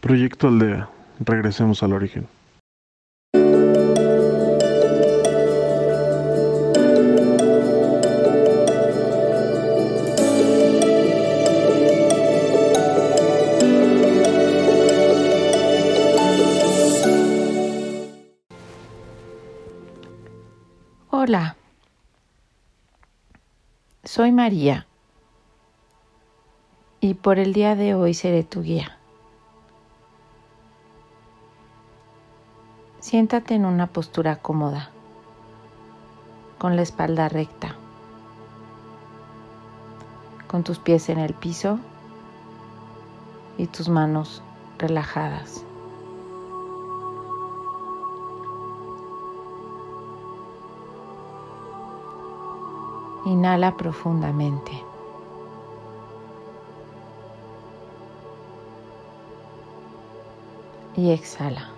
Proyecto Aldea. Regresemos al origen. Hola, soy María y por el día de hoy seré tu guía. Siéntate en una postura cómoda, con la espalda recta, con tus pies en el piso y tus manos relajadas. Inhala profundamente. Y exhala.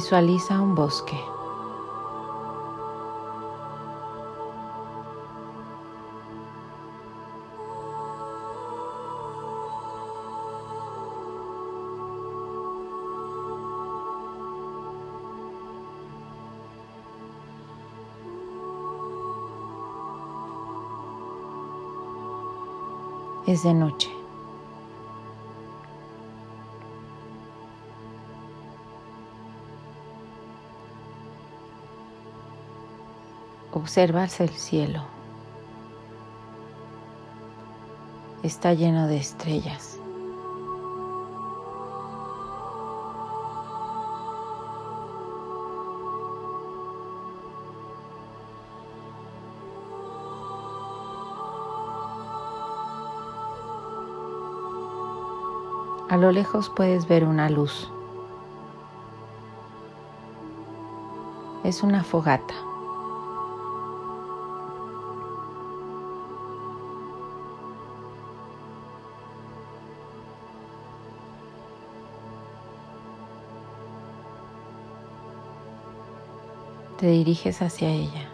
Visualiza un bosque. Es de noche. Observas el cielo. Está lleno de estrellas. A lo lejos puedes ver una luz. Es una fogata. Te diriges hacia ella.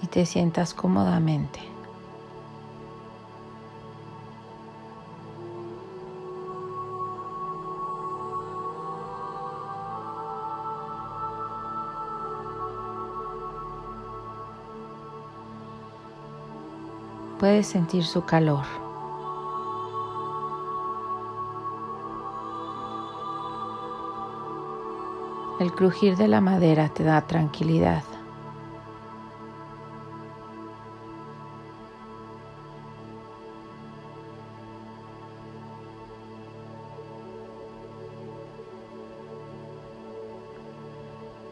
Y te sientas cómodamente. Puedes sentir su calor. El crujir de la madera te da tranquilidad.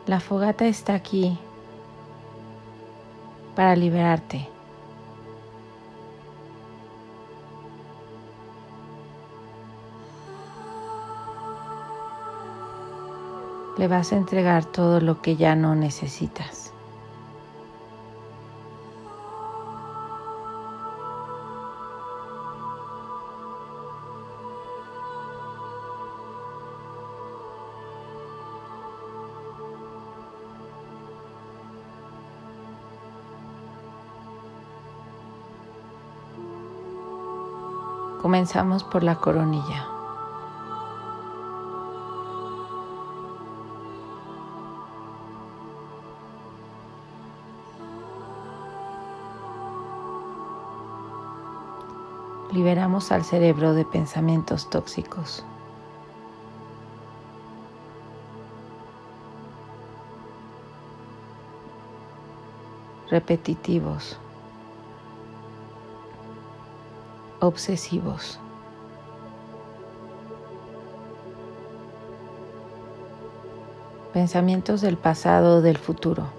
La fogata está aquí para liberarte. Le vas a entregar todo lo que ya no necesitas. Comenzamos por la coronilla. Al cerebro de pensamientos tóxicos. repetitivos obsesivos. Pensamientos del pasado del futuro.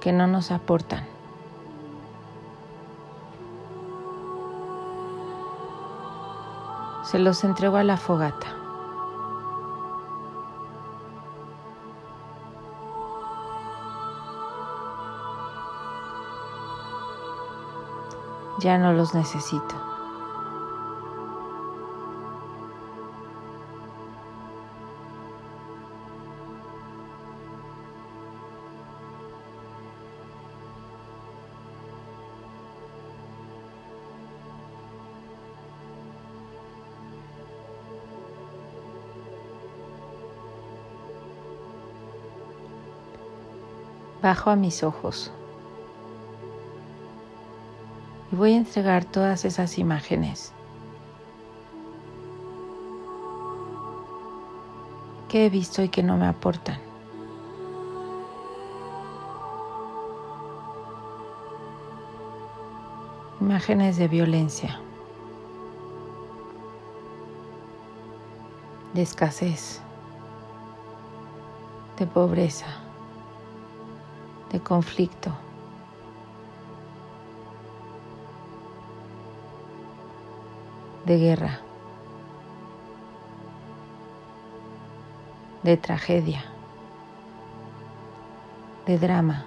que no nos aportan. Se los entrego a la fogata. Ya no los necesito. Bajo a mis ojos. y voy a entregar todas esas imágenes que he visto y que no me aportan. Imágenes de violencia, de escasez, de pobreza, de conflicto. de guerra, de tragedia, de drama.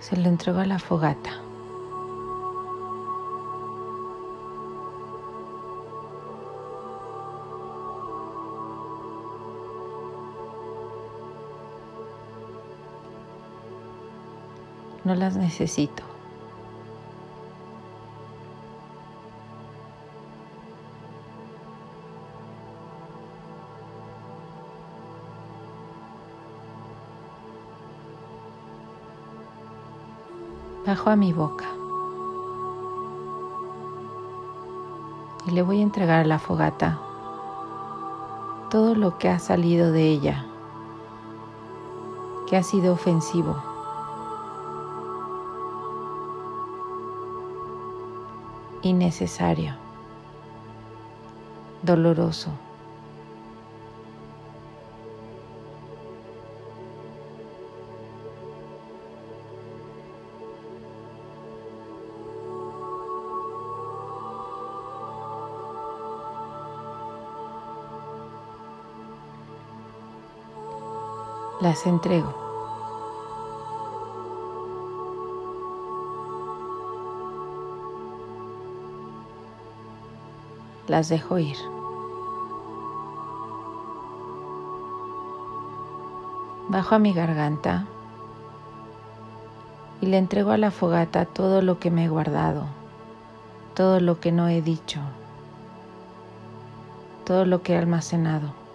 Se lo entregó la fogata. No las necesito. Bajo a mi boca y le voy a entregar a la fogata todo lo que ha salido de ella, que ha sido ofensivo. Innecesario, doloroso. Las entrego. Las dejo ir. Bajo a mi garganta y le entrego a la fogata todo lo que me he guardado, todo lo que no he dicho, todo lo que he almacenado.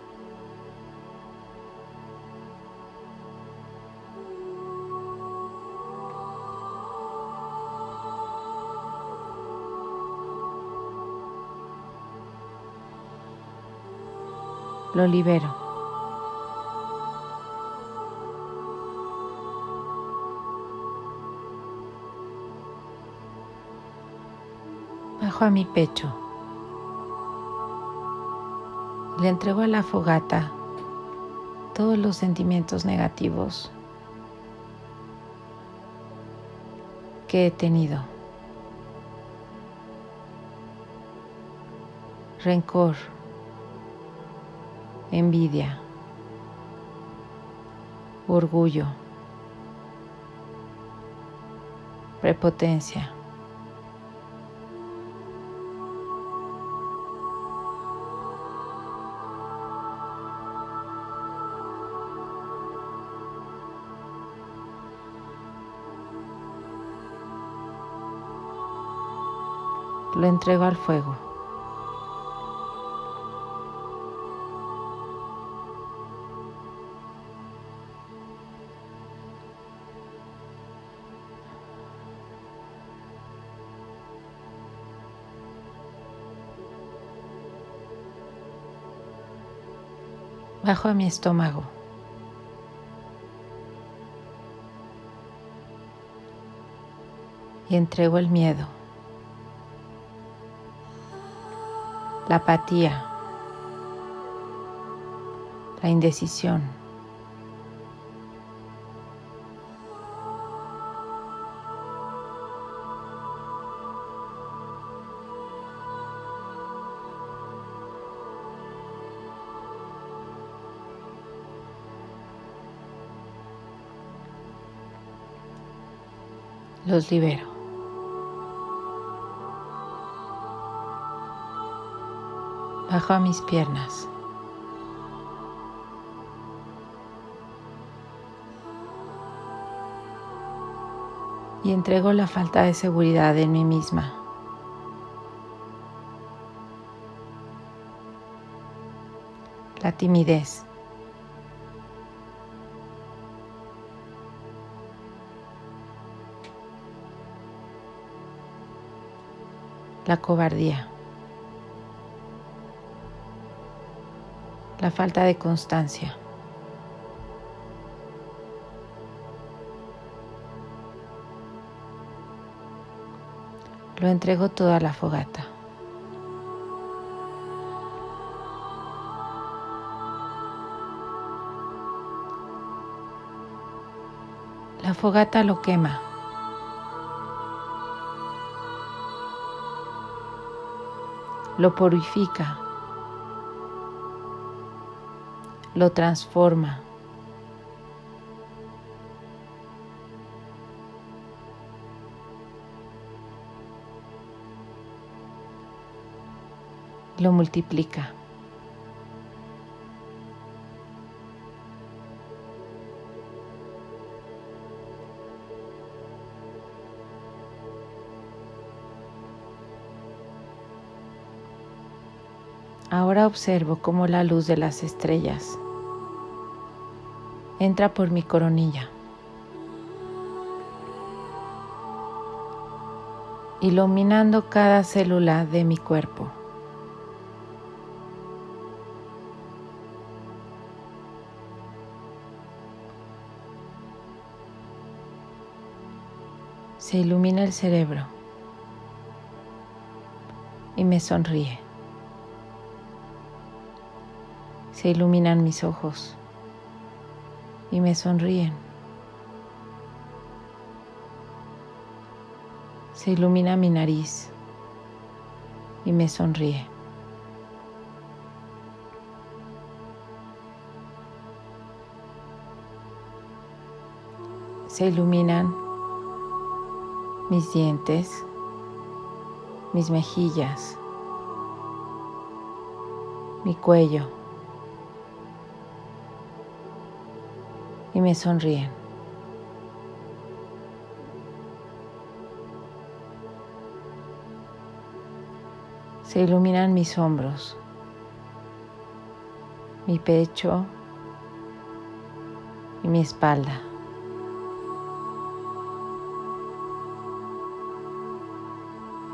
Lo libero. Bajo a mi pecho. Le entrego a la fogata todos los sentimientos negativos que he tenido. Rencor envidia, orgullo, prepotencia. Lo entrego al fuego. Bajo mi estómago. Y entrego el miedo. La apatía. La indecisión. Los libero. Bajo a mis piernas. Y entrego la falta de seguridad en mí misma. La timidez. La cobardía, la falta de constancia. Lo entrego todo a la fogata. La fogata lo quema. Lo purifica, lo transforma. lo multiplica. Ahora observo cómo la luz de las estrellas entra por mi coronilla, iluminando cada célula de mi cuerpo. Se ilumina el cerebro y me sonríe. Se iluminan mis ojos y me sonríen. Se ilumina mi nariz y me sonríe. Se iluminan mis dientes, mis mejillas, mi cuello. Y me sonríen. Se iluminan mis hombros, mi pecho y mi espalda.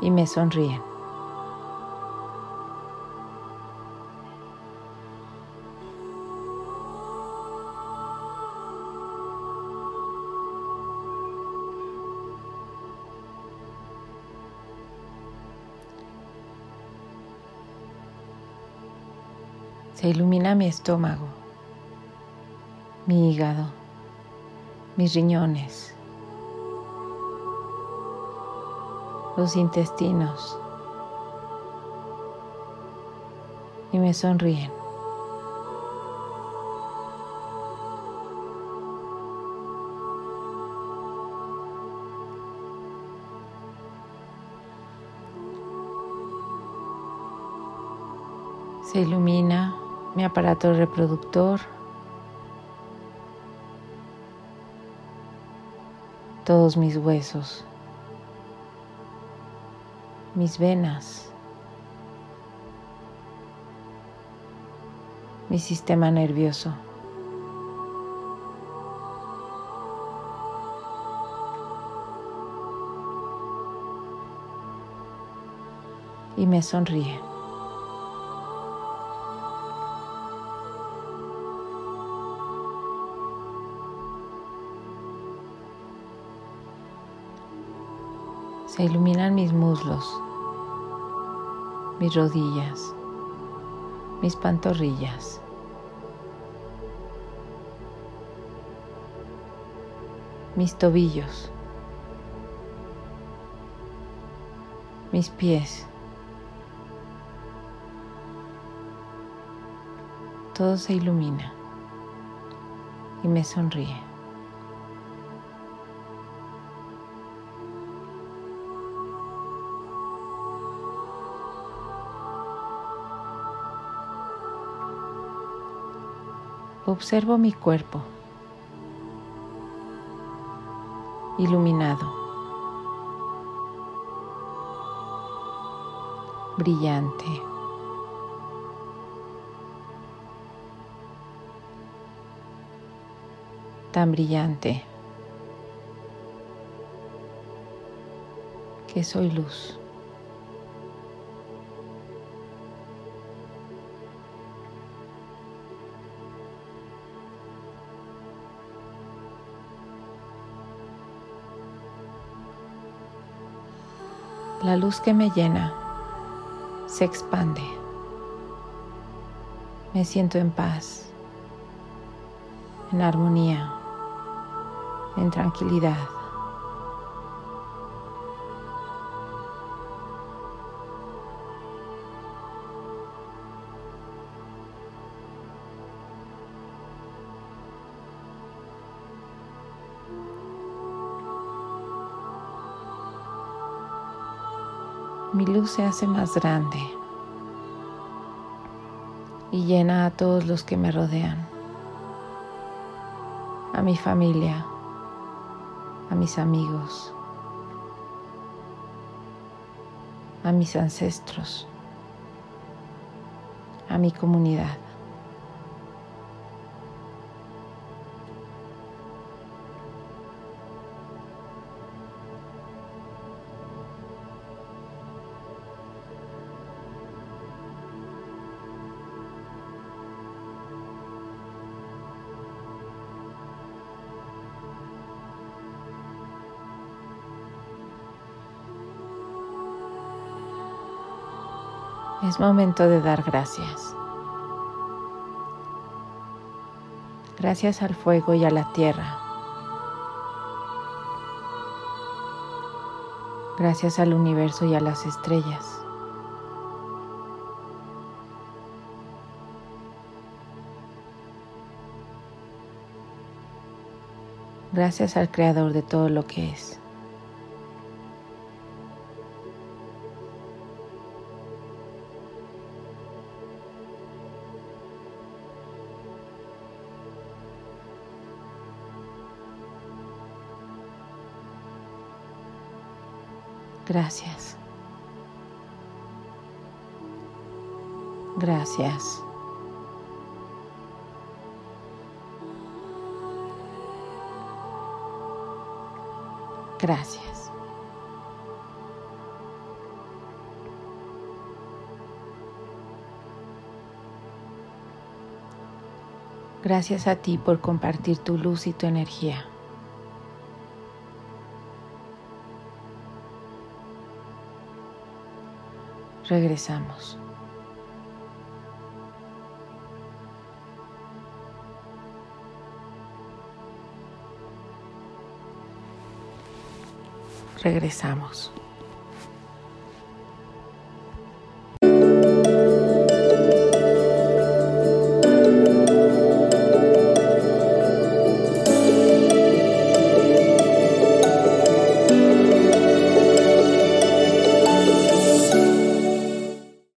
Y me sonríen. Se ilumina mi estómago, mi hígado, mis riñones, los intestinos y me sonríen. Se ilumina mi aparato reproductor, todos mis huesos, mis venas, mi sistema nervioso. Y me sonríe. Iluminan mis muslos, mis rodillas, mis pantorrillas. mis tobillos, mis pies. Todo se ilumina y me sonríe. Observo mi cuerpo iluminado, brillante. tan brillante que soy luz. La luz que me llena se expande. Me siento en paz, en armonía, en tranquilidad. Mi luz se hace más grande y llena a todos los que me rodean, a mi familia, a mis amigos, a mis ancestros, a mi comunidad. Es momento de dar gracias. Gracias al fuego y a la tierra. Gracias al universo y a las estrellas. Gracias al creador de todo lo que es. Gracias. Gracias. Gracias. Gracias a ti por compartir tu luz y tu energía. Regresamos. Regresamos.